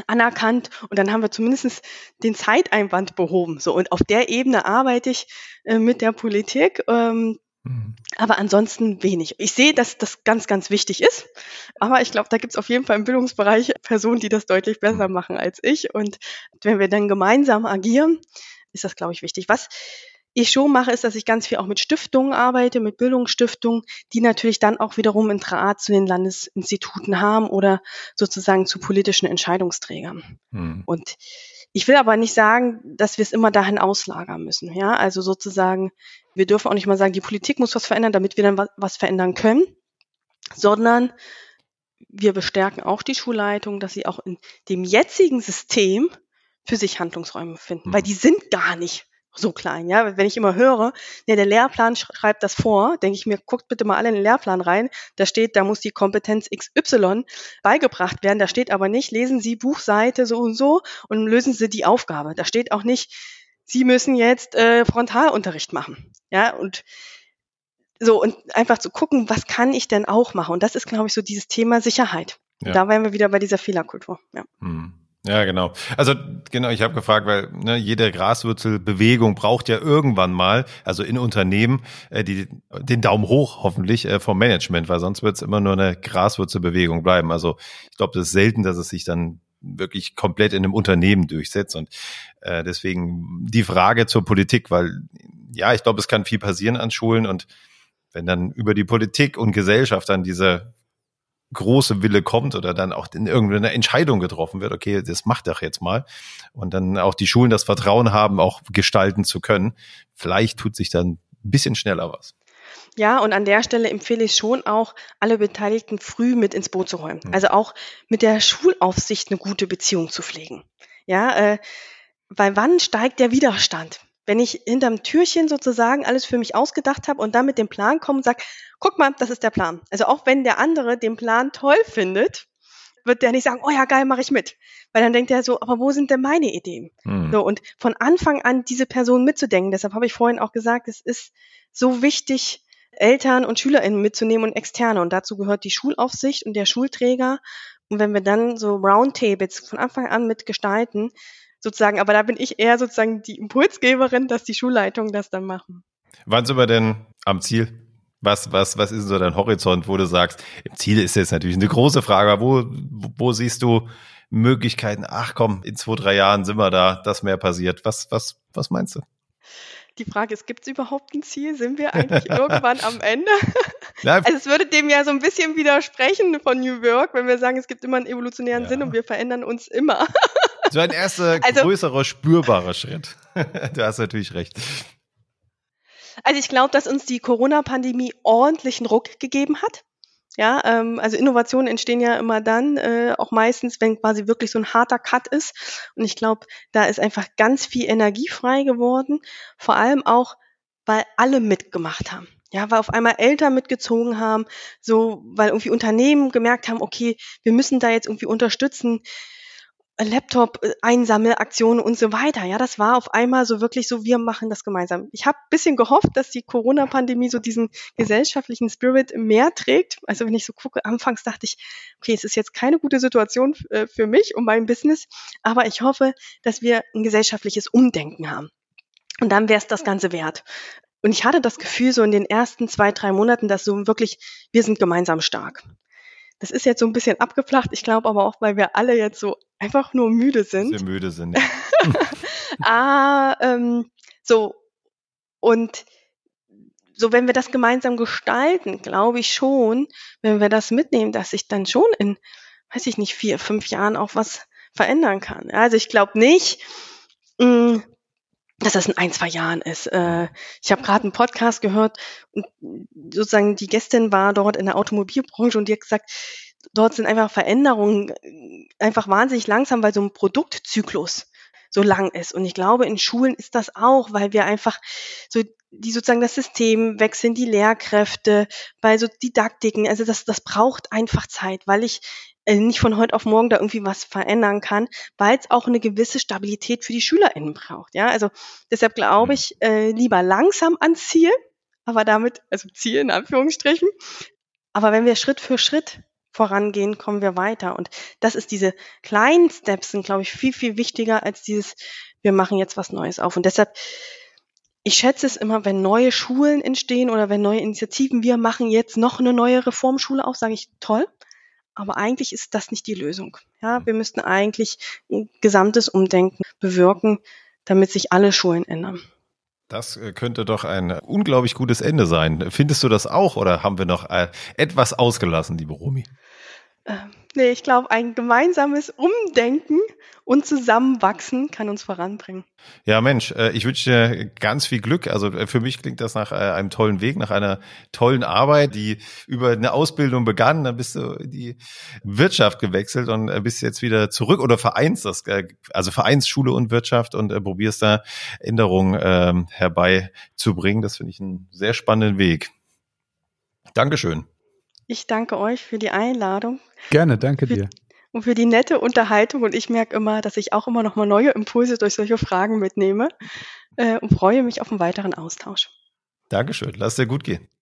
C: anerkannt und dann haben wir zumindest den Zeiteinwand behoben. So und auf der Ebene arbeite ich äh, mit der Politik. Ähm, mhm. Aber ansonsten wenig. Ich sehe, dass das ganz, ganz wichtig ist. Aber ich glaube, da gibt es auf jeden Fall im Bildungsbereich Personen, die das deutlich besser mhm. machen als ich. Und wenn wir dann gemeinsam agieren, ist das, glaube ich, wichtig. Was ich schon mache, ist, dass ich ganz viel auch mit Stiftungen arbeite, mit Bildungsstiftungen, die natürlich dann auch wiederum ein Draht zu den Landesinstituten haben oder sozusagen zu politischen Entscheidungsträgern. Hm. Und ich will aber nicht sagen, dass wir es immer dahin auslagern müssen. Ja, also sozusagen, wir dürfen auch nicht mal sagen, die Politik muss was verändern, damit wir dann was verändern können, sondern wir bestärken auch die Schulleitung, dass sie auch in dem jetzigen System für sich Handlungsräume finden, weil die sind gar nicht so klein, ja. Wenn ich immer höre, ne, der Lehrplan schreibt das vor, denke ich mir, guckt bitte mal alle in den Lehrplan rein. Da steht, da muss die Kompetenz XY beigebracht werden. Da steht aber nicht, lesen Sie Buchseite so und so und lösen Sie die Aufgabe. Da steht auch nicht, Sie müssen jetzt äh, Frontalunterricht machen. Ja, und so, und einfach zu gucken, was kann ich denn auch machen? Und das ist, glaube ich, so dieses Thema Sicherheit. Ja. Da wären wir wieder bei dieser Fehlerkultur. Ja. Hm.
A: Ja, genau. Also genau, ich habe gefragt, weil ne, jede Graswurzelbewegung braucht ja irgendwann mal, also in Unternehmen, äh, die, den Daumen hoch hoffentlich äh, vom Management, weil sonst wird es immer nur eine Graswurzelbewegung bleiben. Also ich glaube, das ist selten, dass es sich dann wirklich komplett in einem Unternehmen durchsetzt. Und äh, deswegen die Frage zur Politik, weil ja, ich glaube, es kann viel passieren an Schulen und wenn dann über die Politik und Gesellschaft dann diese große Wille kommt oder dann auch in irgendeine Entscheidung getroffen wird, okay, das macht doch jetzt mal. Und dann auch die Schulen das Vertrauen haben, auch gestalten zu können. Vielleicht tut sich dann ein bisschen schneller was.
C: Ja, und an der Stelle empfehle ich schon auch, alle Beteiligten früh mit ins Boot zu räumen. Mhm. Also auch mit der Schulaufsicht eine gute Beziehung zu pflegen. Ja, äh, weil wann steigt der Widerstand? Wenn ich hinterm Türchen sozusagen alles für mich ausgedacht habe und dann mit dem Plan komme und sage, guck mal, das ist der Plan. Also auch wenn der andere den Plan toll findet, wird der nicht sagen, oh ja, geil, mache ich mit. Weil dann denkt er so, aber wo sind denn meine Ideen? Mhm. So, und von Anfang an diese Person mitzudenken. Deshalb habe ich vorhin auch gesagt, es ist so wichtig, Eltern und SchülerInnen mitzunehmen und Externe. Und dazu gehört die Schulaufsicht und der Schulträger. Und wenn wir dann so Roundtables von Anfang an mitgestalten, sozusagen, aber da bin ich eher sozusagen die Impulsgeberin, dass die Schulleitungen das dann machen.
A: Wann sind wir denn am Ziel? Was, was, was ist so dein Horizont, wo du sagst, im Ziel ist jetzt natürlich eine große Frage, aber wo, wo siehst du Möglichkeiten? Ach komm, in zwei, drei Jahren sind wir da, dass mehr passiert. Was, was, was meinst du?
C: Die Frage ist, gibt es überhaupt ein Ziel? Sind wir eigentlich *laughs* irgendwann am Ende? also es würde dem ja so ein bisschen widersprechen von New Work, wenn wir sagen, es gibt immer einen evolutionären ja. Sinn und wir verändern uns immer.
A: So ein erster *laughs* also, größerer, spürbarer Schritt. *laughs* du hast natürlich recht.
C: Also ich glaube, dass uns die Corona-Pandemie ordentlichen Ruck gegeben hat. Ja, ähm, also Innovationen entstehen ja immer dann, äh, auch meistens, wenn quasi wirklich so ein harter Cut ist. Und ich glaube, da ist einfach ganz viel Energie frei geworden. Vor allem auch, weil alle mitgemacht haben. Ja, weil auf einmal Eltern mitgezogen haben, so, weil irgendwie Unternehmen gemerkt haben, okay, wir müssen da jetzt irgendwie unterstützen. Laptop-Einsammelaktionen und so weiter. Ja, das war auf einmal so wirklich so, wir machen das gemeinsam. Ich habe bisschen gehofft, dass die Corona-Pandemie so diesen gesellschaftlichen Spirit mehr trägt. Also wenn ich so gucke, anfangs dachte ich, okay, es ist jetzt keine gute Situation äh, für mich und mein Business, aber ich hoffe, dass wir ein gesellschaftliches Umdenken haben. Und dann wäre es das Ganze wert. Und ich hatte das Gefühl so in den ersten zwei, drei Monaten, dass so wirklich, wir sind gemeinsam stark. Das ist jetzt so ein bisschen abgeflacht. Ich glaube aber auch, weil wir alle jetzt so einfach nur müde sind.
A: Sehr müde sind. Ja. *laughs*
C: ah, ähm, so und so, wenn wir das gemeinsam gestalten, glaube ich schon, wenn wir das mitnehmen, dass sich dann schon in, weiß ich nicht, vier, fünf Jahren auch was verändern kann. Also ich glaube nicht, mh, mm, dass das in ein, zwei Jahren ist. Äh, ich habe gerade einen Podcast gehört und sozusagen die Gästin war dort in der Automobilbranche und die hat gesagt, dort sind einfach Veränderungen äh, einfach wahnsinnig langsam, weil so ein Produktzyklus so lang ist. Und ich glaube, in Schulen ist das auch, weil wir einfach so die sozusagen das System wechseln, die Lehrkräfte, bei so Didaktiken. Also das, das braucht einfach Zeit, weil ich äh, nicht von heute auf morgen da irgendwie was verändern kann, weil es auch eine gewisse Stabilität für die SchülerInnen braucht. Ja, also deshalb glaube mhm. ich, äh, lieber langsam ans Ziel, aber damit, also Ziel in Anführungsstrichen. Aber wenn wir Schritt für Schritt vorangehen, kommen wir weiter. Und das ist diese kleinen Steps sind, glaube ich, viel, viel wichtiger als dieses, wir machen jetzt was Neues auf. Und deshalb, ich schätze es immer, wenn neue Schulen entstehen oder wenn neue Initiativen, wir machen jetzt noch eine neue Reformschule auf, sage ich toll. Aber eigentlich ist das nicht die Lösung. Ja, wir müssten eigentlich ein gesamtes Umdenken bewirken, damit sich alle Schulen ändern.
A: Das äh, könnte doch ein unglaublich gutes Ende sein. Findest du das auch oder haben wir noch äh, etwas ausgelassen, liebe Romi?
C: Ähm, nee, ich glaube, ein gemeinsames Umdenken und Zusammenwachsen kann uns voranbringen.
A: Ja, Mensch, äh, ich wünsche dir ganz viel Glück. Also äh, für mich klingt das nach äh, einem tollen Weg, nach einer tollen Arbeit, die über eine Ausbildung begann. Dann bist du in die Wirtschaft gewechselt und bist jetzt wieder zurück oder vereinst das, also vereinst Schule und Wirtschaft und probierst da Änderungen ähm, herbeizubringen. Das finde ich einen sehr spannenden Weg. Dankeschön.
C: Ich danke euch für die Einladung.
B: Gerne, danke
C: für,
B: dir.
C: Und für die nette Unterhaltung. Und ich merke immer, dass ich auch immer noch mal neue Impulse durch solche Fragen mitnehme äh, und freue mich auf einen weiteren Austausch.
A: Dankeschön. Lass dir gut gehen.